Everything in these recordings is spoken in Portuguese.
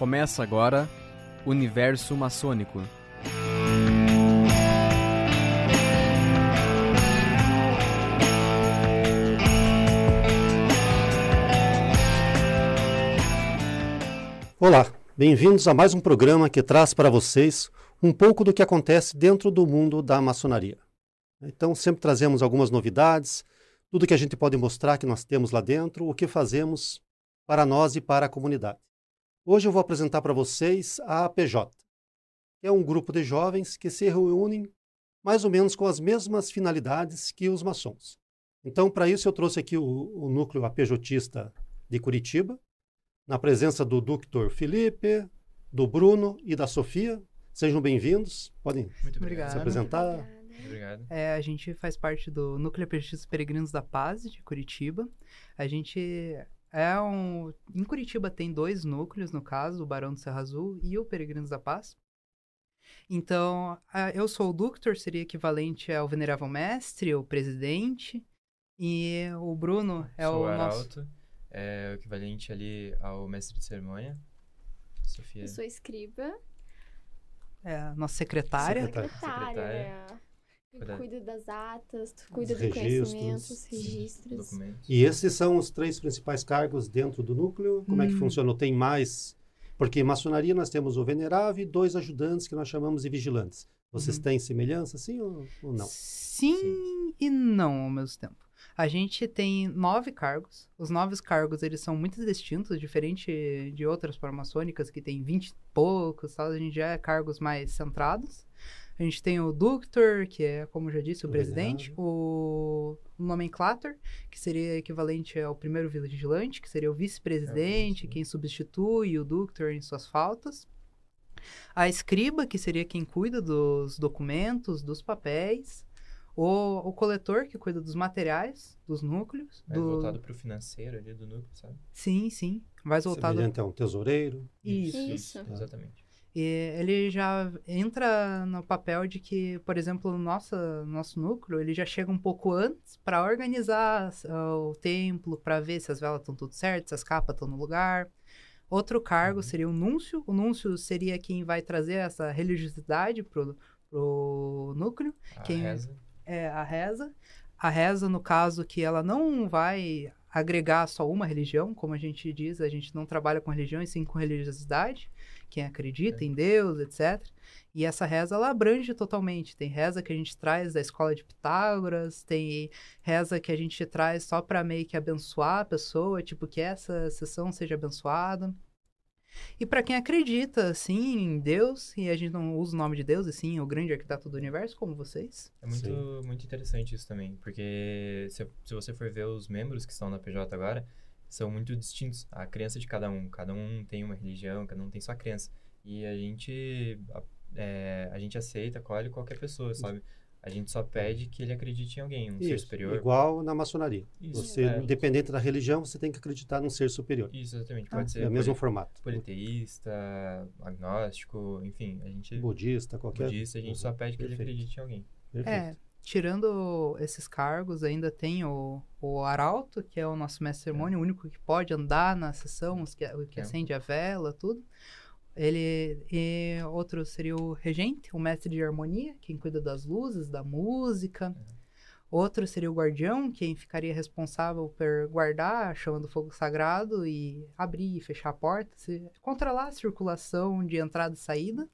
Começa agora Universo Maçônico. Olá, bem-vindos a mais um programa que traz para vocês um pouco do que acontece dentro do mundo da maçonaria. Então, sempre trazemos algumas novidades, tudo que a gente pode mostrar que nós temos lá dentro, o que fazemos para nós e para a comunidade. Hoje eu vou apresentar para vocês a APJ, que é um grupo de jovens que se reúnem mais ou menos com as mesmas finalidades que os maçons. Então, para isso, eu trouxe aqui o, o núcleo APJista de Curitiba, na presença do Dr. Felipe, do Bruno e da Sofia. Sejam bem-vindos. Podem Muito se obrigado. apresentar. Muito obrigado. É, a gente faz parte do Núcleo Petistas Peregrinos da Paz de Curitiba. A gente é um. Em Curitiba tem dois núcleos, no caso, o Barão do Serra Azul e o Peregrinos da Paz. Então, eu sou o Ductor, seria equivalente ao Venerável Mestre, o presidente. E o Bruno é Sou o o nosso. Arauto, é o equivalente ali ao mestre de cerimônia. Sofia. Eu sou escriba, É, a nossa secretária. Secretária. secretária, Eu Cuida- cuido das atas, cuido Dos dos registros. conhecimentos, registros. Documentos. E esses são os três principais cargos dentro do núcleo. Como é que Hum. funciona? Tem mais? Porque em maçonaria nós temos o venerável e dois ajudantes que nós chamamos de vigilantes. Vocês Uhum. têm semelhança, sim ou, ou não? Sim, e não ao mesmo tempo. A gente tem nove cargos. Os nove cargos, eles são muito distintos, diferente de outras formações que tem vinte e poucos, tal. A gente já é cargos mais centrados. A gente tem o Ductor, que é, como eu já disse, o O presidente. venerável. O, o Nomenclator, que seria equivalente ao primeiro vigilante, que seria o vice-presidente, É, quem substitui o Ductor em suas faltas. A escriba, que seria quem cuida dos documentos, dos papéis. O, o coletor, que cuida dos materiais, dos núcleos. Mais do... voltado pro financeiro ali do núcleo, sabe? Sim, sim. Mais voltado. Semelhante a um tesoureiro. Isso. Isso. Exatamente. E ele já entra no papel de que, por exemplo, nossa, nosso núcleo, ele já chega um pouco antes para organizar ah, o templo, para ver se as velas estão tudo certo, se as capas estão no lugar. Outro cargo seria o núncio. O núncio seria quem vai trazer essa religiosidade pro, pro núcleo. A Quem- reza. é a reza. A reza, no caso, que ela não vai agregar só uma religião, como a gente diz, a gente não trabalha com religião, e sim com religiosidade, quem acredita É. em Deus, etc. E essa reza, ela abrange totalmente. Tem reza que a gente traz da escola de Pitágoras, tem reza que a gente traz só para meio que abençoar a pessoa, tipo, que essa sessão seja abençoada. E para quem acredita, assim, em Deus, e a gente não usa o nome de Deus, e sim o grande arquiteto do universo, como vocês, É muito, Sim. muito interessante isso também, porque se, se você for ver os membros que estão na PJ agora, são muito distintos. A crença de cada um. Cada um tem uma religião, cada um tem sua crença. E a gente, a, é, a gente aceita, acolhe qualquer pessoa, sabe? A gente só pede que ele acredite em alguém, um ser Isso, superior. igual na maçonaria. Isso, Você, é. independente da religião, você tem que acreditar num ser superior. Isso, exatamente. Ah, Pode ser É o mesmo formato. politeísta, agnóstico, enfim, a gente Budista, qualquer. budista, a gente só pede que ele Perfeito. acredite em alguém. Perfeito. É, tirando esses cargos, ainda tem o, o Arauto, que é o nosso mestre cerimônia, o único que pode andar na sessão, os que, o que É. acende a vela, tudo. Ele e outro seria o regente, o mestre de harmonia, quem cuida das luzes, da música. Outro seria o guardião, quem ficaria responsável por guardar a chama do fogo sagrado e abrir e fechar a porta, se- controlar a circulação de entrada e saída.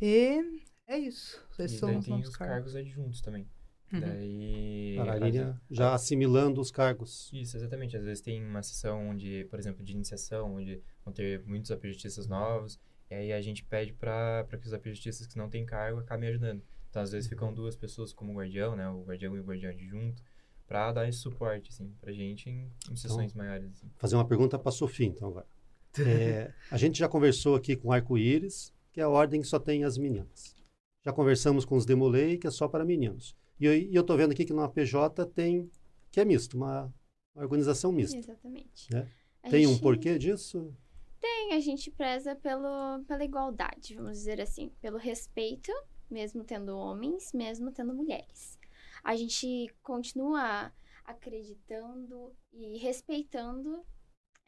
E é isso. Esses e são daí os tem os cargos. cargos adjuntos também. Uhum. Daí. A já assimilando os cargos. Isso, exatamente. Às vezes tem uma sessão onde, por exemplo, de iniciação, onde vão ter muitos apologistas novos, e aí a gente pede para que os apologistas que não têm cargo acabem ajudando. Então, às vezes Uhum. ficam duas pessoas como guardião, né? O guardião e o guardião adjunto, para dar esse suporte, assim, pra gente em, Então em sessões maiores, assim. fazer uma pergunta para a Sofia, então, agora. É, a gente já conversou aqui com Arco-Íris, que é a ordem que só tem as meninas. Já conversamos com os Demolei, que é só para meninos. E eu, e tô vendo aqui que na PJ tem, que é misto, uma, uma organização mista. Exatamente. Né? Tem um gente- porquê disso? Tem, a gente preza pelo, pela igualdade, vamos dizer assim, pelo respeito, mesmo tendo homens, mesmo tendo mulheres. A gente continua acreditando e respeitando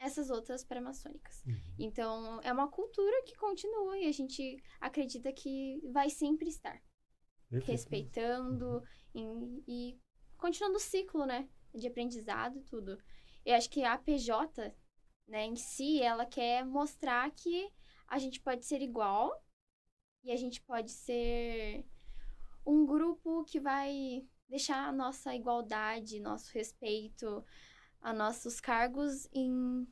essas outras paramaçônicas. Uhum. Então, é uma cultura que continua e a gente acredita que vai sempre estar Perfeito. respeitando em- e continuando o ciclo, né? De aprendizado e tudo. Eu acho que a PJ, né, em si, ela quer mostrar que a gente pode ser igual e a gente pode ser um grupo que vai deixar a nossa igualdade, nosso respeito, a nossos cargos em.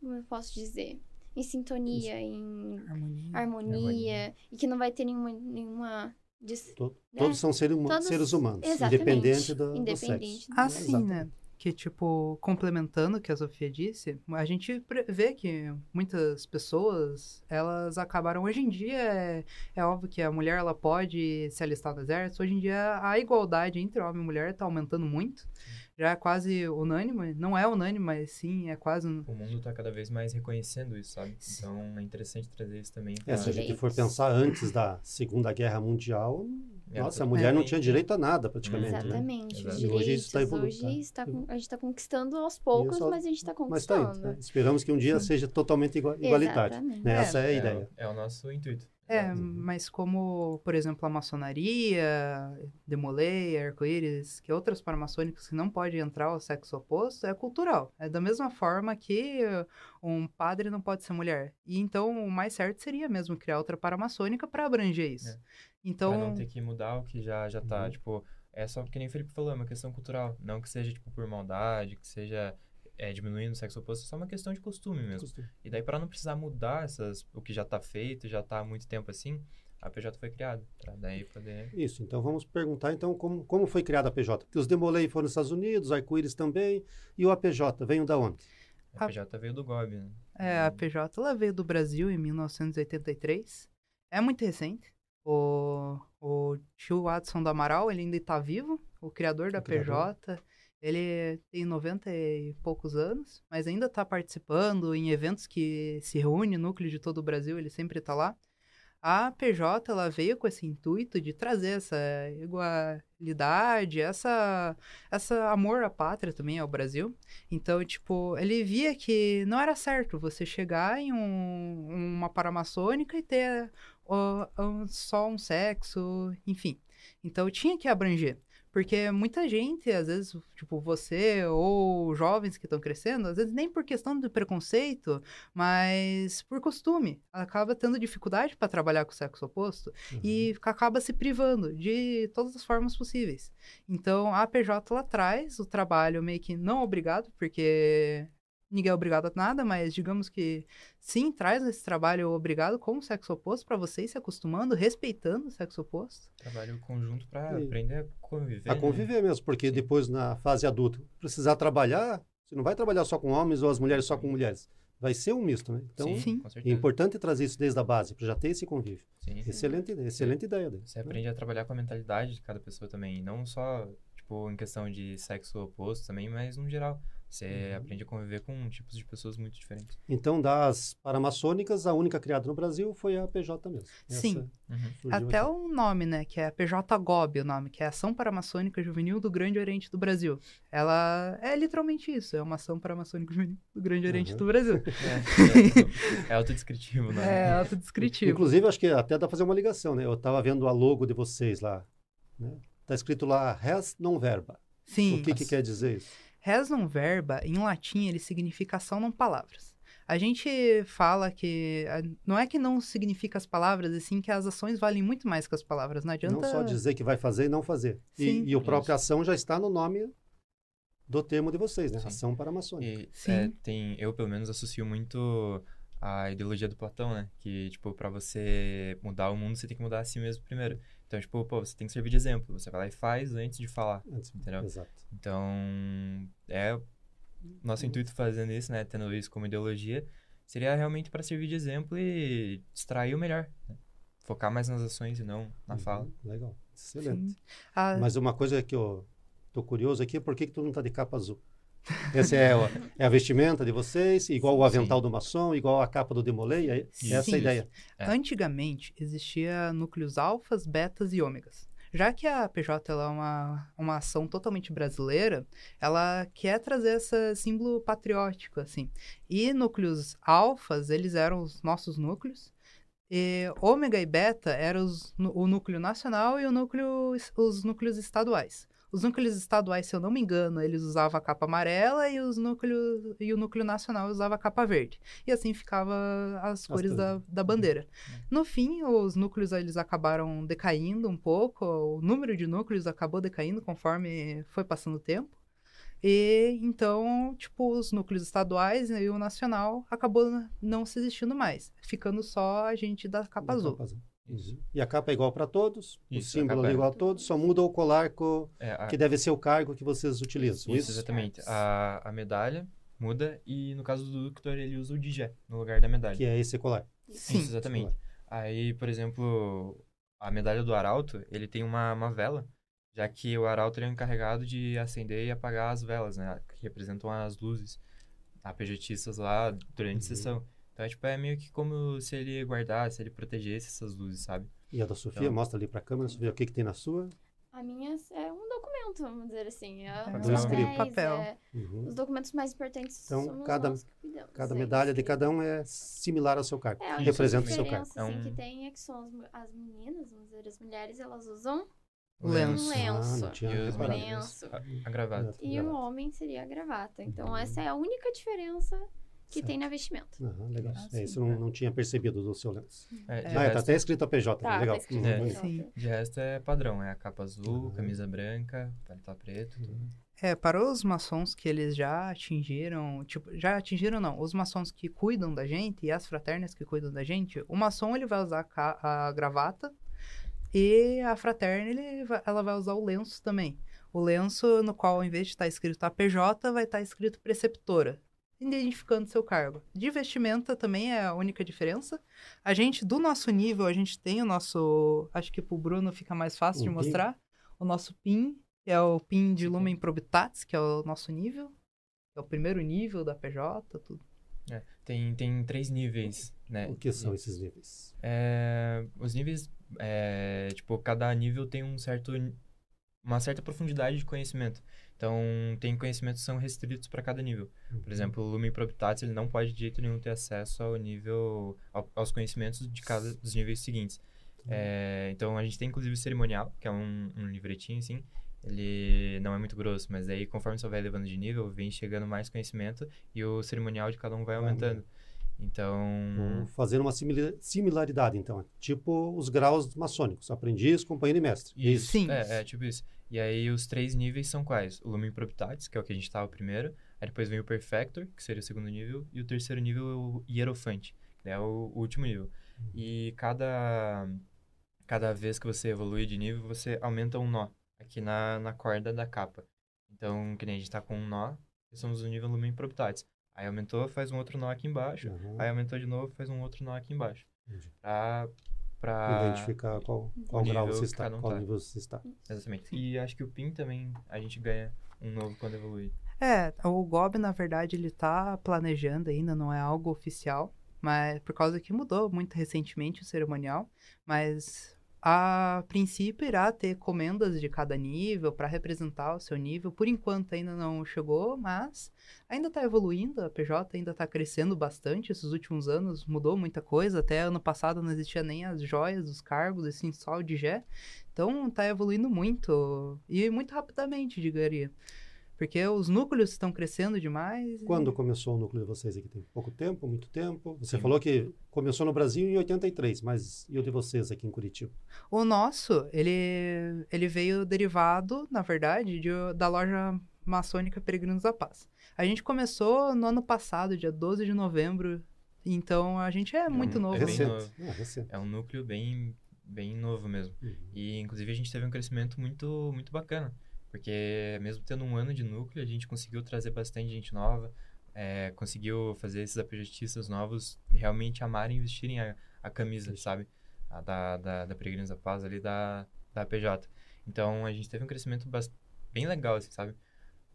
Como eu posso dizer? Em sintonia, em Harmonia. harmonia, Harmonia. e que não vai ter nenhuma. nenhuma dis- To- né? Todos são seres, Todos- seres humanos, Exatamente. independente do, do Independente sexo. do- Ah, É, sim, exatamente. né? Que, tipo, complementando o que a Sofia disse, a gente vê que muitas pessoas, elas acabaram... Hoje em dia, é, é óbvio que a mulher, ela pode se alistar no exército. Hoje em dia, a igualdade entre homem e mulher tá aumentando muito. Já é quase unânime. Não é unânime, mas sim, é quase... un- O mundo tá cada vez mais reconhecendo isso, sabe? Então é interessante trazer isso também. É, se a gente for Direitos. pensar antes da Segunda Guerra Mundial, É, nossa, a mulher não tinha direito a nada, praticamente. Né? Exatamente. Os Exato. E hoje direitos, isso tá evolu- hoje tá- está com- a gente está conquistando aos poucos, Isso, mas a gente está Mas tá aí. conquistando. né? Esperamos que um dia seja totalmente igua- igualitário. Exatamente. né? É. Essa é a É, ideia. o- é o nosso intuito. É, Exato. mas como, por exemplo, a maçonaria, Demolei, arco-íris, que outras paramaçônicas que não pode entrar ao sexo oposto, é cultural. É da mesma forma que um padre não pode ser mulher. E então o mais certo seria mesmo criar outra paramaçônica para abranger isso. É. Então, Pra não ter que mudar o que já, já tá, Uhum. tipo, é só porque nem o Felipe falou, é uma questão cultural. Não que seja, tipo, por maldade, que seja é, diminuindo o sexo oposto, é só uma questão de costume mesmo. E daí, pra não precisar mudar essas, o que já tá feito, já tá há muito tempo assim, a PJ foi criada. Pra daí poder. Isso, então vamos perguntar então como, como foi criada a PJ. Porque os Demolei foram nos Estados Unidos, Arco-Íris também, e o APJ veio da onde? A A- PJ veio do GOB, né? é, a PJ ela veio do Brasil em 1983. É muito recente. O, o tio Watson do Amaral, ele ainda está vivo, o criador da O criador. PJ. Ele tem 90 e poucos anos, mas ainda está participando em eventos que se reúne núcleo de todo o Brasil, ele sempre está lá. A PJ ela veio com esse intuito de trazer essa igualdade, essa, essa amor à pátria também ao Brasil. Então, tipo, ele via que não era certo você chegar em um- uma paramaçônica e ter ó, um- só um sexo, enfim. Então, tinha que abranger. Porque muita gente, às vezes, tipo você ou jovens que estão crescendo, às vezes nem por questão de preconceito, mas por costume, acaba tendo dificuldade para trabalhar com o sexo oposto e acaba se privando de todas as formas possíveis. Então, a PJ lá traz o trabalho meio que não obrigado, porque ninguém é obrigado a nada, mas digamos que sim, traz esse trabalho obrigado com o sexo oposto para vocês se acostumando, respeitando o sexo oposto. Trabalho conjunto pra E- aprender a conviver. A né? conviver mesmo, porque depois na fase adulta, precisar trabalhar, você não vai trabalhar só com homens ou as mulheres só com mulheres. Vai ser um misto, né? Então, Sim, Sim. é importante trazer isso desde a base, para já ter esse convívio. Sim. Excelente, ideia, excelente ideia. Daí, Você né? aprende a trabalhar com a mentalidade de cada pessoa também. e Não só, tipo, em questão de sexo oposto também, mas no geral. Você Uhum. aprende a conviver com tipos de pessoas muito diferentes. Então, das paramaçônicas, a única criada no Brasil foi a PJ mesmo. Sim. Uhum. Até aqui. o nome, né, que é PJGOB o nome, que é Ação Paramaçônica Juvenil do Grande Oriente do Brasil. Ela é literalmente isso, é uma ação paramaçônica juvenil do Grande Oriente Uhum. do Brasil. É, é autodescritivo, né? É autodescritivo. Inclusive, acho que até dá para fazer uma ligação, né? Eu estava vendo a logo de vocês lá. Né? Tá escrito lá, res non verba. Sim. o que, que quer dizer isso? Res non verba, em latim, ele significa ação não palavras. A gente fala que não é que não significa as palavras, e sim que as ações valem muito mais que as palavras. Não adianta. Não só dizer que vai fazer e não fazer. E, Sim. e o próprio Isso. ação já está no nome do termo de vocês, né? Sim. Ação paramaçônica. E Sim. é, tem, eu pelo menos associo muito a ideologia do Platão, né? Que, tipo, pra você mudar o mundo, você tem que mudar a si mesmo primeiro. Então, tipo, pô, você tem que servir de exemplo. Você vai lá e faz antes de falar, Antes- entendeu? Exato. Então, é nosso intuito fazendo isso, né? Tendo isso como ideologia, seria realmente para servir de exemplo e extrair o melhor. né? Focar mais nas ações e não na Uhum, fala. Legal. Excelente. Ah, Mas uma coisa que eu tô curioso aqui é por que, que todo mundo tá de capa azul? Essa é, a- é a vestimenta de vocês, igual o avental Sim. do maçom, igual a capa do Demolei, é essa Sim. a ideia. É. Antigamente existia núcleos alfas, betas e ômegas. Já que a PJ ela é uma, uma ação totalmente brasileira, ela quer trazer esse símbolo patriótico, assim. E núcleos alfas, eles eram os nossos núcleos, e ômega e beta eram os, o núcleo nacional e o núcleo, os núcleos estaduais. Os núcleos estaduais, se eu não me engano, eles usavam a capa amarela e, os núcleos, e o núcleo nacional usava a capa verde. E assim ficava as cores da, da bandeira. Uhum. No fim, os núcleos eles acabaram decaindo um pouco, o número de núcleos acabou decaindo conforme foi passando o tempo. E então, tipo, os núcleos estaduais e o nacional acabou não se existindo mais, ficando só a gente da capa da azul. Capa azul. Uhum. E a capa é igual para todos, Isso, o símbolo é igual a todos, só muda o colar co... é, a... que deve ser o cargo que vocês utilizam. Isso, Isso? exatamente. A, a medalha muda e no caso do Victor ele usa o DJ no lugar da medalha. Que é esse colar. Sim. Isso, exatamente. Aí, por exemplo, a medalha do arauto, ele tem uma, uma vela já que o arauto é encarregado de acender e apagar as velas, né, que representam as luzes apejetistas lá durante uhum. a sessão. Então, é, tipo, é meio que como se ele guardasse, ele protegesse essas luzes, sabe? E a da Sofia, então, mostra ali pra câmera, Sofia, o que que tem na sua? A minha é um documento, vamos dizer assim. É um escrito. papel. É, uhum. Os documentos mais importantes então, cada, cada medalha de cada um é similar ao seu cargo, é, representa o seu cargo. A diferença assim, que tem é que são as, as meninas, vamos dizer, as mulheres, elas usam lenço. Um lenço. Ah, e os lenço. A, a gravata. E o homem seria a gravata. Então, uhum. essa é a única diferença que certo. tem na vestimenta. Uhum, legal. Ah, é, isso eu não, não tinha percebido do seu lenço. É, ah, é, tá até escrito a PJ, tá, legal. Tá uhum. é, de resto é padrão, é a capa azul, uhum. camisa branca, paletó preto, tudo. É, para os maçons que eles já atingiram, tipo, já atingiram não, os maçons que cuidam da gente e as fraternas que cuidam da gente, o maçom ele vai usar a, a gravata, e a Fraterna, ele, ela vai usar o lenço também. O lenço no qual, ao invés de estar escrito APJ, vai estar escrito preceptora, identificando seu cargo. De vestimenta também é a única diferença. A gente, do nosso nível, a gente tem o nosso. Acho que pro Bruno fica mais fácil o de mostrar. O nosso PIN, que é o PIN de Lumen Probitatis, que é o nosso nível. É o primeiro nível da PJ, tudo. É, tem, tem três níveis, né? O que são esses níveis? É, os níveis é, tipo, cada nível tem um certo, uma certa profundidade de conhecimento. Então, tem conhecimentos que são restritos para cada nível. Uhum. Por exemplo, o Lumen Probitatis, ele não pode de jeito nenhum ter acesso ao nível, ao, aos conhecimentos de cada dos níveis seguintes. Uhum. É, então, a gente tem inclusive o cerimonial, que é um, um livretinho, assim, ele não é muito grosso, mas aí conforme você vai levando de nível, vem chegando mais conhecimento e o cerimonial de cada um vai aumentando. Uhum. Então. Fazendo uma similaridade, então. Tipo os graus maçônicos: aprendiz, companheiro e mestre. Isso. Sim. É, é, tipo isso. E aí os três níveis são quais? O Lumen Probitatis, que é o que a gente estava primeiro. Aí depois vem o Perfector, que seria o segundo nível. E o terceiro nível é o Hierofante, que é o, o último nível. Uhum. E cada, cada vez que você evolui de nível, você aumenta um nó aqui na, na corda da capa. Então, que nem a gente está com um nó, somos no nível Lumen Probitatis. Aí aumentou, faz um outro nó aqui embaixo. Uhum. Aí aumentou de novo, faz um outro nó aqui embaixo. Pra, pra identificar qual, qual grau você está, qual tá. nível você está. Exatamente. E acho que o PIN também a gente ganha um novo quando evolui. É, o GOB, na verdade, ele tá planejando ainda, não é algo oficial, mas por causa que mudou muito recentemente o cerimonial, mas a princípio irá ter comendas de cada nível para representar o seu nível. Por enquanto ainda não chegou, mas ainda está evoluindo. A PJ ainda está crescendo bastante. Esses últimos anos mudou muita coisa. Até ano passado não existia nem as joias dos cargos, assim, só o de Gé. Então está evoluindo muito e muito rapidamente, digaria. Porque os núcleos estão crescendo demais. Quando e... começou o núcleo de vocês aqui? Tem pouco tempo, muito tempo? Você Sim. falou que começou no Brasil em 83, mas e o de vocês aqui em Curitiba? O nosso, ele, ele veio derivado, na verdade, de, da loja maçônica Peregrinos da Paz. A gente começou no ano passado, dia 12 de novembro, então a gente é, é muito um, novo. É, recente. novo. É, recente. é um núcleo bem, bem novo mesmo. Uhum. E, inclusive, a gente teve um crescimento muito, muito bacana. Porque mesmo tendo um ano de núcleo, a gente conseguiu trazer bastante gente nova, é, conseguiu fazer esses apologistas novos realmente amarem e vestirem a, a camisa, sabe? A da, da, da Peregrinos da Paz ali da, da PJ. Então, a gente teve um crescimento bem legal, assim, sabe?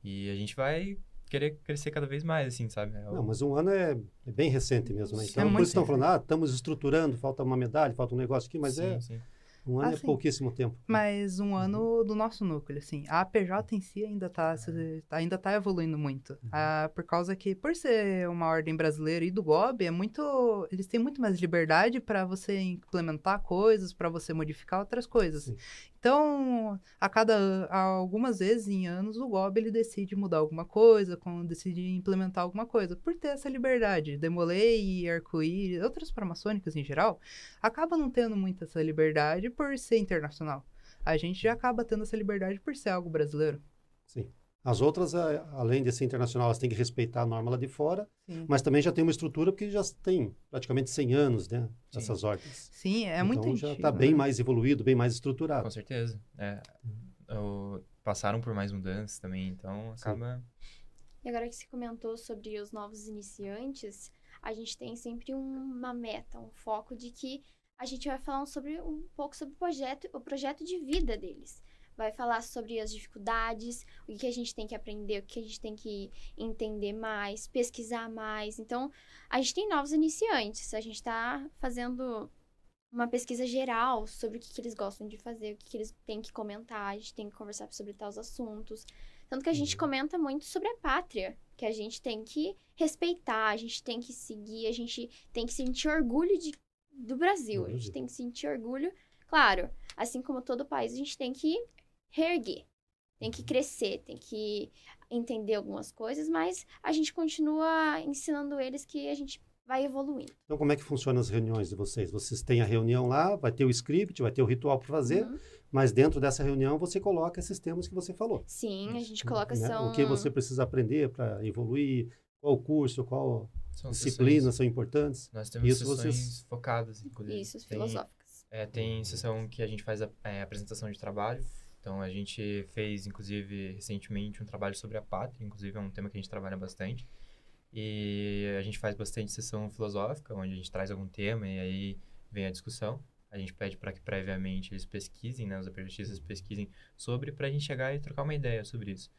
E a gente vai querer crescer cada vez mais, assim, sabe? É o... Não, mas um ano é, é, bem recente mesmo, né? Então, é por isso estão falando, ah, estamos estruturando, falta uma medalha, falta um negócio aqui, mas sim, é... Sim. Um ano Ah, é sim. pouquíssimo tempo. Mas um ano do nosso núcleo, assim. A APJ em si ainda tá, se- ainda tá evoluindo muito. Ah, por causa que, por ser uma ordem brasileira e do GOB, é muito. Eles têm muito mais liberdade para você implementar coisas, para você modificar outras coisas. Sim. Então, a cada. a algumas vezes em anos, o GOB ele decide mudar alguma coisa, com- decide implementar alguma coisa, por ter essa liberdade. Demolei, arco-íris, outras farmacêuticas em geral, acaba não tendo muito essa liberdade por ser internacional. A gente já acaba tendo essa liberdade por ser algo brasileiro. Sim. As outras, além de ser internacional, elas têm que respeitar a norma lá de fora, Sim, mas também já tem uma estrutura porque já tem praticamente 100 anos, né? Sim. Essas ordens. Sim é muito então já está bem né? mais evoluído, bem mais estruturado. Com certeza. É, o- passaram por mais mudanças também, então acaba. E agora que você comentou sobre os novos iniciantes, a gente tem sempre uma meta, um foco de que a gente vai falar sobre um pouco sobre o projeto, o projeto de vida deles. Vai falar sobre as dificuldades, o que que a gente tem que aprender, o que a gente tem que entender mais, pesquisar mais. Então, a gente tem novos iniciantes. A gente está fazendo uma pesquisa geral sobre o que, que eles gostam de fazer, o que, que eles têm que comentar, a gente tem que conversar sobre tais assuntos. Tanto que a gente Uhum. comenta muito sobre a pátria, que a gente tem que respeitar, a gente tem que seguir, a gente tem que sentir orgulho de, do Brasil. A gente Brasil. tem que sentir orgulho. Claro, assim como todo país, a gente tem que reerguer, tem que crescer, tem que entender algumas coisas, mas a gente continua ensinando eles que a gente vai evoluindo. Então, como é que funcionam as reuniões de vocês? Vocês têm a reunião lá, vai ter o script, vai ter o ritual para fazer, Uhum. mas dentro dessa reunião você coloca esses temas que você falou. Sim, a gente coloca né? são... O que você precisa aprender para evoluir, qual curso, qual São disciplinas sessões- são importantes. Nós temos Isso sessões vocês- focadas, inclusive. Isso, Tem- filosóficas. É, tem sessão que a gente faz a é, apresentação de trabalho. Então, a gente fez, inclusive, recentemente um trabalho sobre a pátria. Inclusive, é um tema que a gente trabalha bastante. E a gente faz bastante sessão filosófica, onde a gente traz algum tema e aí vem a discussão. A gente pede para que previamente eles pesquisem, né, os aprendizados pesquisem sobre, para a gente chegar e trocar uma ideia sobre isso.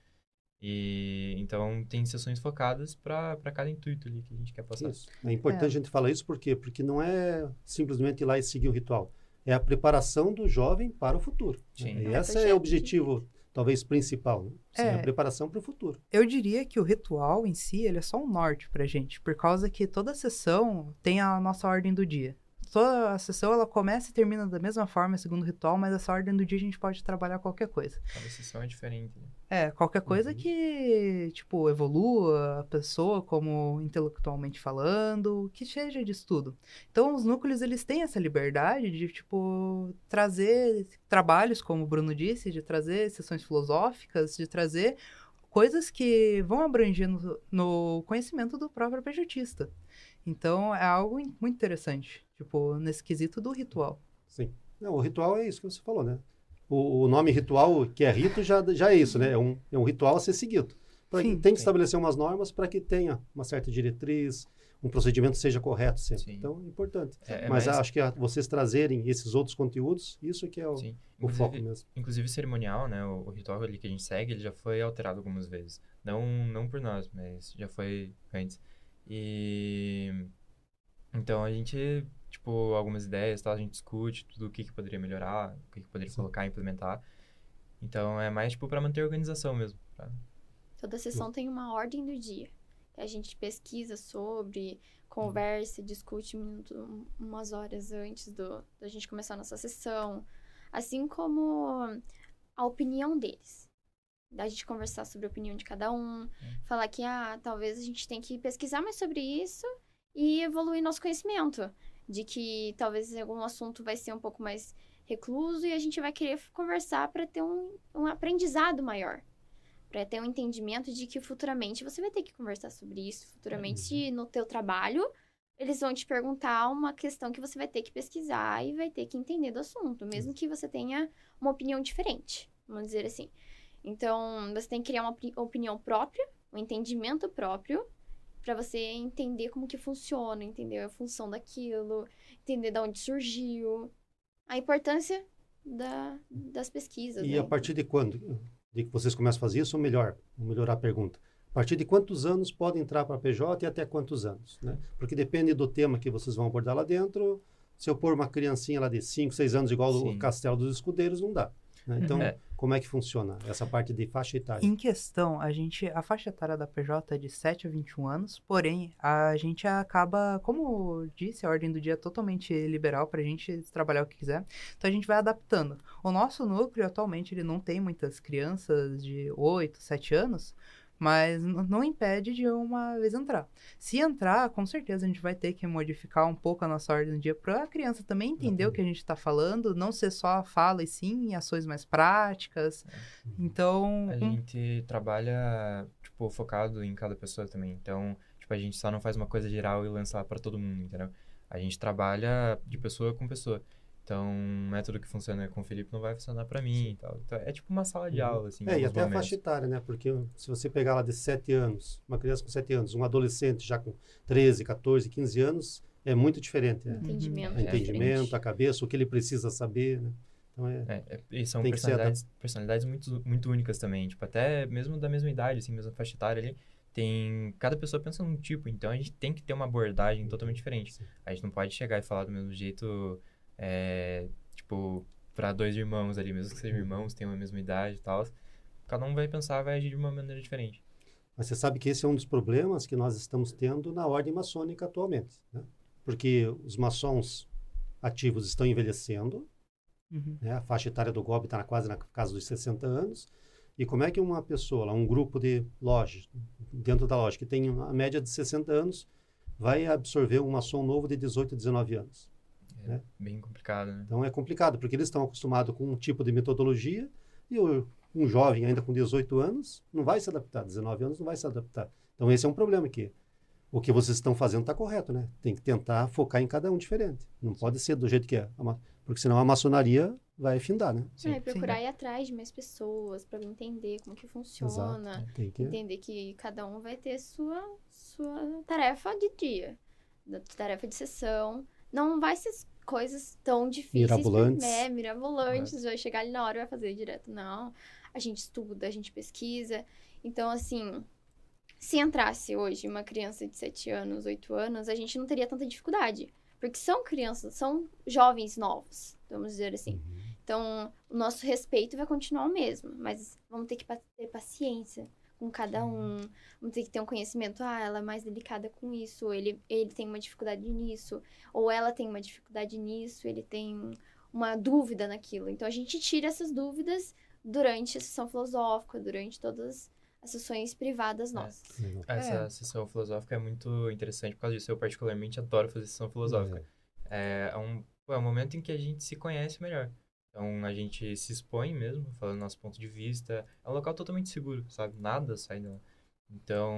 E então tem sessões focadas para cada intuito ali que a gente quer passar. Isso. É importante É. a gente falar isso por quê? Porque não é simplesmente ir lá e seguir o ritual. É a preparação do jovem para o futuro. Sim. E É, esse é o objetivo, talvez, principal. Né? Sim, É. a preparação para o futuro. Eu diria que o ritual em si, ele é só um norte pra gente, por causa que toda sessão tem a nossa ordem do dia. Toda a sessão, ela começa e termina da mesma forma, segundo o ritual, mas essa ordem do dia a gente pode trabalhar qualquer coisa. Cada sessão é diferente. Né? É, qualquer coisa Uhum. que, tipo, evolua a pessoa como intelectualmente falando, que seja de estudo. Então, os núcleos, eles têm essa liberdade de, tipo, trazer trabalhos, como o Bruno disse, de trazer sessões filosóficas, de trazer coisas que vão abranger no, conhecimento do próprio PJista. Então, é algo muito interessante, tipo, nesse quesito do ritual. Sim. Não, o ritual é isso que você falou, né? O, o nome ritual, que é rito, já, já é isso, né? É um, é um ritual a ser seguido. Pra Sim. tem que Sim. estabelecer umas normas para que tenha uma certa diretriz, um procedimento seja correto sempre. Sim. Então, é importante. É, é Mas mais- acho que a- vocês trazerem esses outros conteúdos, isso que é o, Sim. o foco Inclusive, mesmo. inclusive cerimonial, né? O, o ritual ali que a gente segue, ele já foi alterado algumas vezes. Não, não por nós, mas já foi antes. E então a gente, tipo, algumas ideias, tal, a gente discute tudo o que, que poderia melhorar, o que, que poderia Sim. colocar, implementar. Então é mais tipo para manter a organização mesmo. pra- Toda sessão tem uma ordem do dia. A gente pesquisa sobre, conversa, discute minuto, umas horas antes do, da gente começar a nossa sessão. Assim como a opinião deles. Da gente conversar sobre a opinião de cada um. Falar que, ah, talvez a gente tem que pesquisar mais sobre isso e evoluir nosso conhecimento. De que talvez algum assunto vai ser um pouco mais recluso e a gente vai querer conversar para ter um, um aprendizado maior para ter um entendimento de que futuramente você vai ter que conversar sobre isso. Futuramente, no teu trabalho, eles vão te perguntar uma questão que você vai ter que pesquisar e vai ter que entender do assunto, mesmo que você tenha uma opinião diferente, vamos dizer assim. Então, você tem que criar uma opini- opinião própria, um entendimento próprio, para você entender como que funciona, entender a função daquilo, entender de onde surgiu, a importância da, das pesquisas. E né? a partir de quando de que vocês começam a fazer isso, ou melhor, vou melhorar a pergunta. A partir de quantos anos podem entrar para a PJ e até quantos anos? Né? Porque depende do tema que vocês vão abordar lá dentro, se eu pôr uma criancinha lá de 5, 6 anos, igual o. Castelo dos Escudeiros, não dá. Né? Então, É. como é que funciona essa parte de faixa etária? Em questão, a gente, a faixa etária da PJ é de 7 a 21 anos, porém, a gente acaba, como disse, a ordem do dia é totalmente liberal pra gente trabalhar o que quiser, então a gente vai adaptando. O nosso núcleo, atualmente, ele não tem muitas crianças de 8, 7 anos, mas não impede de uma vez entrar. Se entrar, com certeza a gente vai ter que modificar um pouco a nossa ordem do dia para a criança também entender o que a gente está falando, não ser só fala e sim ações mais práticas. Então, A gente trabalha, tipo, focado em cada pessoa também. Então, tipo, a gente só não faz uma coisa geral e lança lá pra todo mundo, entendeu? A gente trabalha de pessoa com pessoa. Então, um método que funciona com o Felipe não vai funcionar pra mim e tal. Então, é tipo uma sala de Uhum. aula, assim, É, e até a momentos. faixa etária, né? Porque se você pegar lá de 7 anos, uma criança com 7 anos, um adolescente já com 13, 14, 15 anos, é muito diferente. né? Entendimento. O É entendimento, diferente. a cabeça, o que ele precisa saber, né? Então é, É, é, e são Tem que ser personalidades, personalidades muito, muito únicas também. Tipo, até mesmo da mesma idade, assim, mesma faixa etária ali, tem... Cada pessoa pensa num tipo, então a gente tem que ter uma abordagem totalmente diferente. Sim. A gente não pode chegar e falar do mesmo jeito, é, tipo, pra dois irmãos ali, mesmo que sejam irmãos, tenham a mesma idade e tal. Cada um vai pensar, vai agir de uma maneira diferente. Mas você sabe que esse é um dos problemas que nós estamos tendo na ordem maçônica atualmente, né? Porque os maçons ativos estão envelhecendo, Uhum. né? A faixa etária do GOB está quase na casa dos 60 anos. E como é que uma pessoa, um grupo de lojas, dentro da loja, que tem a média de 60 anos, vai absorver um maçom novo de 18, 19 anos? Né? bem complicado, né? Então é complicado, porque eles estão acostumados com um tipo de metodologia e o- um jovem ainda com 18 anos não vai se adaptar, 19 anos não vai se adaptar. Então esse é um problema aqui. O que vocês estão fazendo está correto, né? Tem que tentar focar em cada um diferente. Não pode ser do jeito que é, porque senão a maçonaria vai findar, né? Sim. É, procurar ir atrás de mais pessoas pra entender como que funciona. Tem que Entender que cada um vai ter sua, sua tarefa de dia, tarefa de sessão. Não vai ser coisas tão difíceis. Mirabolantes. É, mirabolantes. Vai chegar ali na hora e vai fazer direto. Não. A gente estuda, a gente pesquisa. Então, assim, se entrasse hoje uma criança de 7 anos, 8 anos, a gente não teria tanta dificuldade. Porque são crianças, são jovens novos, vamos dizer assim. Uhum. Então, o nosso respeito vai continuar o mesmo, mas vamos ter que ter paciência com cada um, vamos ter que ter um conhecimento, ah, ela é mais delicada com isso, ou ele, ele tem uma dificuldade nisso, ou ela tem uma dificuldade nisso, ele tem uma dúvida naquilo. Então, a gente tira essas dúvidas durante a sessão filosófica, durante todas as sessões privadas nossas. Legal. Essa É. sessão filosófica é muito interessante por causa disso. Eu particularmente adoro fazer sessão filosófica. É, é um, é um momento em que a gente se conhece melhor. Então a gente se expõe mesmo, falando nosso ponto de vista. É um local totalmente seguro, sabe? Nada sai dela. Então,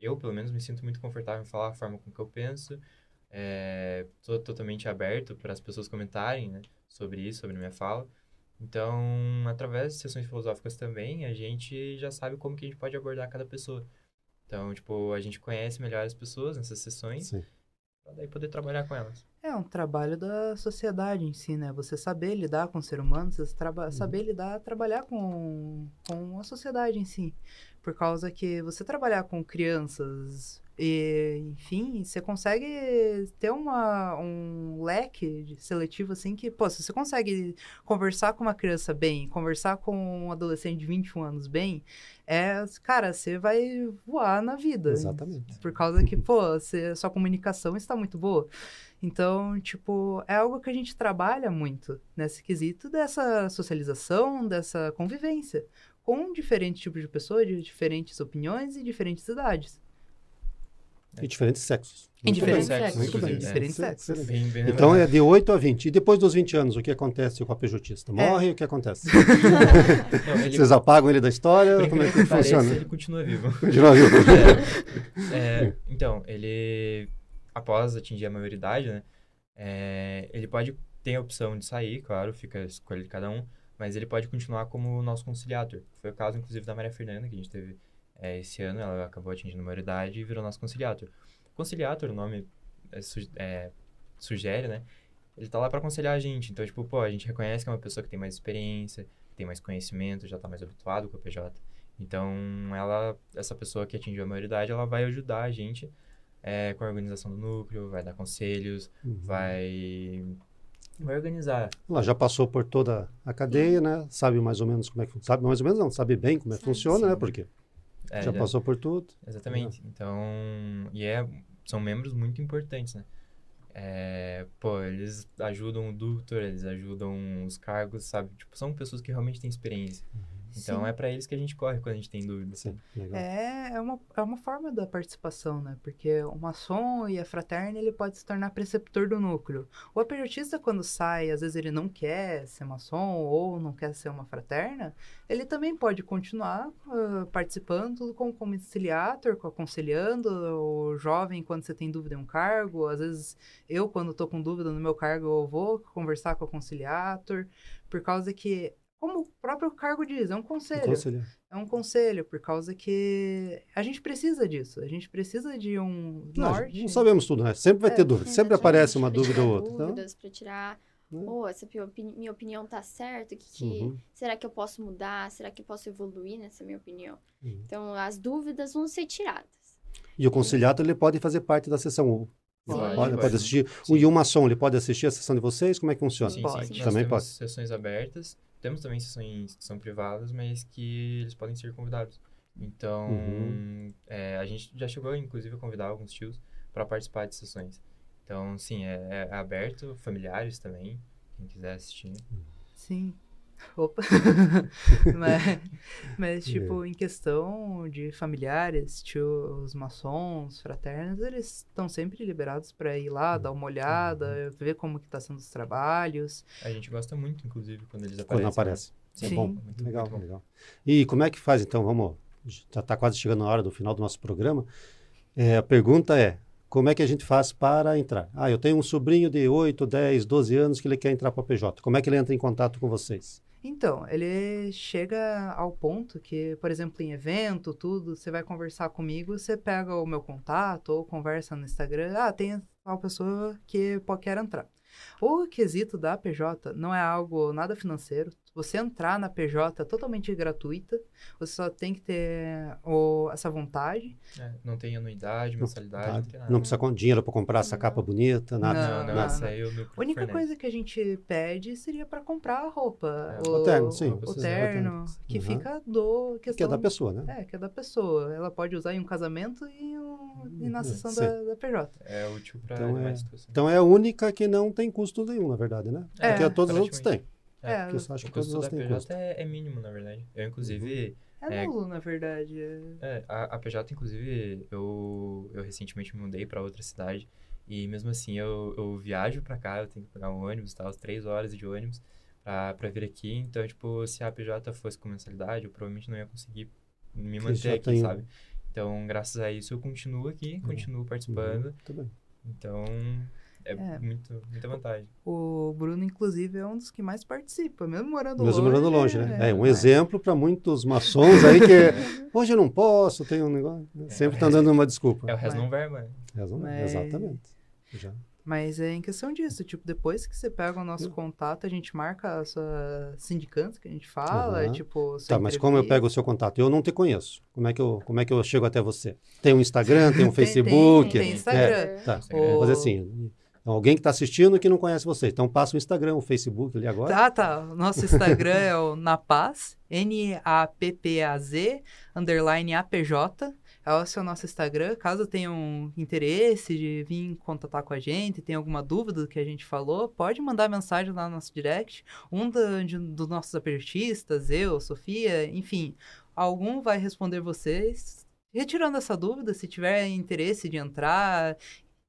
eu pelo menos me sinto muito confortável em falar a forma com que eu penso. É, totalmente aberto para as pessoas comentarem, né, sobre isso, sobre minha fala. Então, através de sessões filosóficas também, a gente já sabe como que a gente pode abordar cada pessoa. Então, tipo, a gente conhece melhor as pessoas nessas sessões, Sim. Pra daí poder trabalhar com elas. É um trabalho da sociedade em si, né? Você saber lidar com o ser humano, você traba- saber lidar, trabalhar com, com a sociedade em si. Por causa que você trabalhar com crianças e, enfim, você consegue ter uma, um leque de- seletivo assim que, pô, se você consegue conversar com uma criança bem, conversar com um adolescente de 21 anos bem, é, cara, você vai voar na vida. Exatamente. Por causa que, pô, você, sua comunicação está muito boa. Então, tipo, é algo que a gente trabalha muito nesse quesito dessa socialização, dessa convivência com diferentes tipos de pessoas, de diferentes opiniões e diferentes idades. E diferentes sexos. Em diferentes sexos, Muito bem. diferentes sexos. Bem, bem Então é de 8 a 20. E depois dos 20 anos, o que acontece com a pejotista? Morre? O que acontece? Não, ele, Vocês apagam ele da história? por Como é que pareça, funciona? ele continua vivo. De novo. É, é, então, ele, após atingir a maioridade, né, é, ele pode ter a opção de sair, claro, fica a escolha de cada um, mas ele pode continuar como o nosso conciliator. Foi o caso, inclusive, da Maria Fernanda, que a gente teve é, esse ano, ela acabou atingindo a maioridade e virou nosso conciliator. Conciliator, o nome é, su- é, sugere, né, ele tá lá para aconselhar a gente. Então, tipo, pô, a gente reconhece que é uma pessoa que tem mais experiência, tem mais conhecimento, já tá mais habituado com a PJ. Então, ela, essa pessoa que atingiu a maioridade, ela vai ajudar a gente é, com a organização do núcleo, vai dar conselhos, Uhum. vai, vai organizar. Ela já passou por toda a cadeia, né? Sabe mais ou menos como é que sabe mais ou menos não, sabe bem como é que funciona, né? sim. Porque É, já já- passou por tudo. Exatamente. Então, e é, são membros muito importantes, né? É, pô, eles ajudam o doutor, eles ajudam os cargos, sabe? Tipo, são pessoas que realmente têm experiência. Então, Sim. é pra eles que a gente corre quando a gente tem dúvida. Sim. É, é uma, é uma forma da participação, né? Porque o maçom e a fraterna, ele pode se tornar preceptor do núcleo. O apejotista, quando sai, às vezes ele não quer ser maçom ou não quer ser uma fraterna, ele também pode continuar ah, participando como conciliator, co- aconselhando o jovem quando você tem dúvida em um cargo. Às vezes, eu, quando estou com dúvida no meu cargo, eu vou conversar com o conciliator, por causa que, como o próprio cargo diz, é um conselho. Conselheiro. É um conselho, por causa que a gente precisa disso. A gente precisa de um Não, norte. não sabemos tudo, né? Sempre vai É, ter dúvida, sempre Exatamente, aparece uma dúvida tirar ou outra. Então, Dúvidas, pra tirar, né? pô, essa minha opini- minha opinião tá certa? Que, que- Uhum. Será que eu posso mudar? Será que eu posso evoluir nessa minha opinião? Uhum. Então, as dúvidas vão ser tiradas. E o conciliado ele pode fazer parte da sessão. Ele Sim. pode, Pode, assistir. Sim. E o maçom, ele pode assistir a sessão de vocês? Como é que funciona? Sim, Pode. sim. Nós Também temos pode. sessões abertas. Temos também sessões que são privadas, mas que eles podem ser convidados. Então, Uhum. é, a gente já chegou, inclusive, a convidar alguns tios para participar de sessões. Então, sim, é, é aberto, familiares também, quem quiser assistir. Sim. Opa. mas, mas, tipo, em questão de familiares, tios maçons, fraternos, eles estão sempre liberados para ir lá, dar uma olhada, ver como que tá sendo os trabalhos. A gente gosta muito, inclusive, quando eles aparecem. Quando né? aparece. É Sim. bom. Muito, legal, muito bom. legal. E como é que faz, então? Vamos. Já está quase chegando a hora do final do nosso programa. É, a pergunta é: como é que a gente faz para entrar? Ah, eu tenho um sobrinho de 8, 10, 12 anos que ele quer entrar para a PJ. Como é que ele entra em contato com vocês? Então, ele chega ao ponto que, por exemplo, em evento, tudo, você vai conversar comigo, você pega o meu contato ou conversa no Instagram, ah, tem tal pessoa que quer entrar. O quesito da PJ não é algo nada financeiro. Você entrar na PJ é totalmente gratuita. Você só tem que ter o- essa vontade. É, não tem anuidade, mensalidade, não, tem nada. Não precisa com dinheiro para comprar essa Não. capa bonita, nada. Não, não, nada. essa aí o núcleo A única fornece. coisa que a gente pede seria para comprar a roupa. É, o terno, sim, O terno, que Uhum. fica do Que é questão da pessoa, né? É, que é da pessoa. Ela pode usar em um casamento e, um- e na Uhum, sessão da, da PJ. É útil para Então, é- situações. Então é a única que não tem custo nenhum, na verdade, né? É, Porque todos os outros têm. Praticamente. É, Porque eu acho que os custo da outros têm PJ custo. é, é mínimo, na verdade. Eu, inclusive, É, É. nulo, na verdade. É, a, a PJ, inclusive, eu, eu recentemente me mudei para outra cidade e mesmo assim eu, eu viajo para cá, eu tenho que pegar um ônibus e tal, as três horas de ônibus pra, pra vir aqui. Então, tipo, se a PJ fosse com mensalidade, eu provavelmente não ia conseguir me manter aqui, tem- sabe? Então, graças a isso, eu continuo aqui, continuo participando. Uhum, tudo bem. Então, é, É. Muito, muita vantagem. O Bruno, inclusive, é um dos que mais participa, mesmo morando Mesmo longe. morando longe, né? É, um é. exemplo para muitos maçons aí que hoje eu não posso, tenho um negócio. né? Sempre estão dando uma desculpa. É o resto Mas- não verba. né? Razão- Mas- Exatamente. Já. Mas é em questão disso, tipo, depois que você pega o nosso Hum. contato, a gente marca a sua sindicância que a gente fala, Aham. tipo... Tá, mas como eu pego o seu contato? Eu não te conheço. Como é que eu, como é que eu chego até você? Tem um Instagram, tem um Tem- Facebook? tem É, Instagram. tá, Instagram. vou fazer assim. Alguém que está assistindo que não conhece você. Então passa o Instagram, o Facebook ali agora. Tá, tá. Nosso Instagram é o Napaz, N-A-P-P-A-Z, underline APJ. Esse é o nosso Instagram. Caso tenham interesse de vir contatar com a gente, tem alguma dúvida do que a gente falou, pode mandar mensagem lá no nosso direct. Um dos nossos apertistas, eu, Sofia, enfim, algum vai responder vocês. Retirando essa dúvida, se tiver interesse de entrar,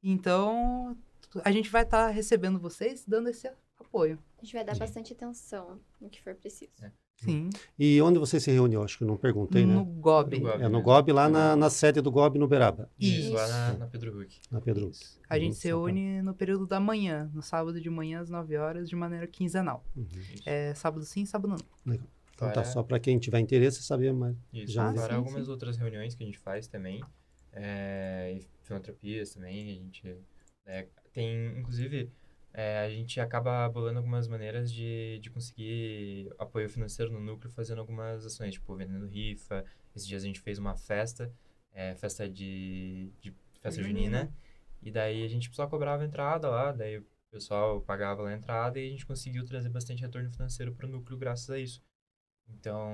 então a gente vai estar recebendo vocês, dando esse apoio. A gente vai dar Sim. bastante atenção no que for preciso. É. Sim. E onde você se reúne? Eu acho que eu não perguntei, no né? GOB. No GOB. É no GOB, lá na, na sede do GOB no Beraba, Isso, lá Isso. na, na Pedro Huck. na Pedro. Isso. A gente Uhum, se reúne no período da manhã, no sábado de manhã às 9 horas, de maneira quinzenal. Uhum. É sábado sim, sábado não. Então tá, só para quem tiver interesse saber mais. Isso, Já- fora sim, algumas sim. outras reuniões que a gente faz também, é, e filantropias também, a gente é, tem, inclusive, é, a gente acaba bolando algumas maneiras de, de conseguir apoio financeiro no núcleo fazendo algumas ações, tipo vendendo rifa, esses dias a gente fez uma festa, é, festa de, de festa junina. E daí a gente só cobrava entrada lá, daí o pessoal pagava lá a entrada e a gente conseguiu trazer bastante retorno financeiro para o núcleo graças a isso. Então,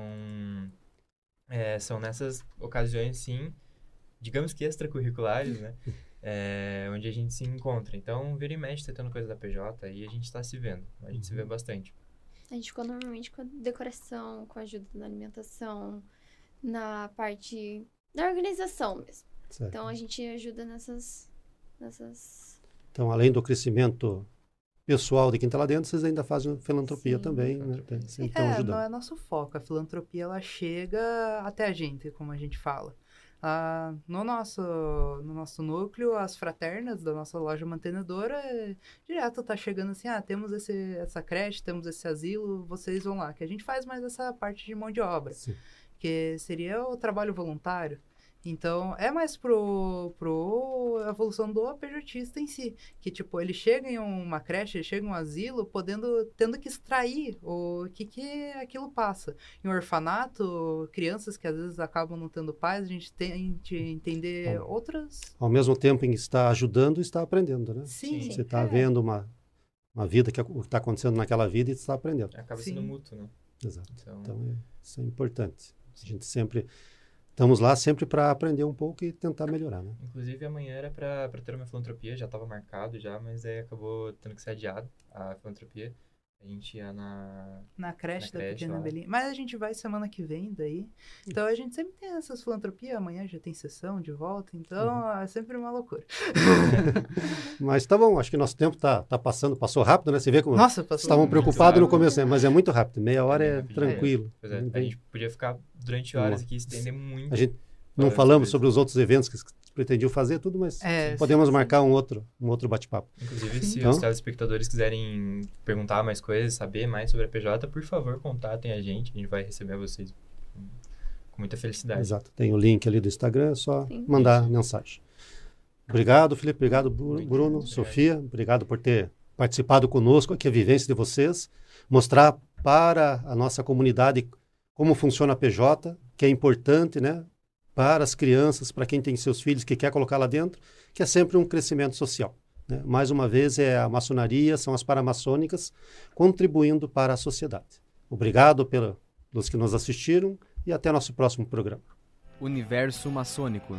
é, são nessas ocasiões, sim, digamos que extracurriculares, né? É, onde a gente se encontra. Então, vira e mexe, tá tendo coisa da PJ e a gente está se vendo. A gente se vê bastante. A gente ficou normalmente com a decoração, com a ajuda na alimentação, na parte da organização mesmo. Certo. Então a gente ajuda nessas. nessas... Então, além do crescimento pessoal de quem está lá dentro, vocês ainda fazem filantropia Sim, também, né? filantropia. Sempre estão é, ajudando. não é nosso foco. A filantropia ela chega até a gente, como a gente fala. Ah, no, nosso, no nosso núcleo, as fraternas da nossa loja mantenedora, é, direto tá chegando assim, ah, temos esse, essa creche, temos esse asilo, vocês vão lá. Que a gente faz mais essa parte de mão de obra, Sim. que seria o trabalho voluntário. Então, é mais pro, pro evolução do apejotista em si. Que, tipo, ele chega em uma creche, ele chega em um asilo, podendo, tendo que extrair o que que aquilo passa. Em um orfanato, crianças que às vezes acabam não tendo pais, a gente tem que entender Bom. outras... Ao mesmo tempo em que está ajudando, está aprendendo, né? Sim, Você está é. vendo uma, uma vida, que é o que está acontecendo naquela vida e está aprendendo. Acaba sendo Sim. mútuo, né? Exato. Então, Então, é, isso é importante. A gente sempre... Estamos lá sempre para aprender um pouco e tentar melhorar, né? inclusive amanhã era pra ter uma filantropia, já estava marcado já, mas aí acabou tendo que ser adiado a filantropia. A gente ia na. Na creche Na da creche pequena lá. Belinha. Mas a gente vai semana que vem daí. Então a gente sempre tem essas filantropias. Amanhã já tem sessão de volta. Então é sempre uma loucura. Mas tá bom, acho que nosso tempo tá, tá passando, passou rápido, né? Você vê como Nossa, passou. estavam preocupados no começo, né? mas é muito rápido. Meia hora é Rapidinho. tranquilo. Pois é, a gente podia ficar durante horas lá. aqui estender muito. A gente não falamos sobre sobre os outros eventos que pretendiam fazer, tudo, mas É, podemos sim, sim. marcar um outro, um outro bate-papo. Inclusive, se Então- os telespectadores quiserem perguntar mais coisas, saber mais sobre a PJ, por favor, contatem a gente. A gente vai receber vocês com- muita felicidade. Exato. Tem o link ali do Instagram, é só Sim. mandar mensagem. Obrigado, Felipe. Obrigado, Bruno, obrigado. Sofia. Obrigado por ter participado conosco aqui, a vivência de vocês. Mostrar para a nossa comunidade como funciona a PJ, que é importante, né? Para as crianças, para quem tem seus filhos que quer colocar lá dentro, que é sempre um crescimento social. né? Mais uma vez, é a maçonaria, são as paramaçônicas contribuindo para a sociedade. Obrigado pelos que nos assistiram e até nosso próximo programa. Universo maçônico.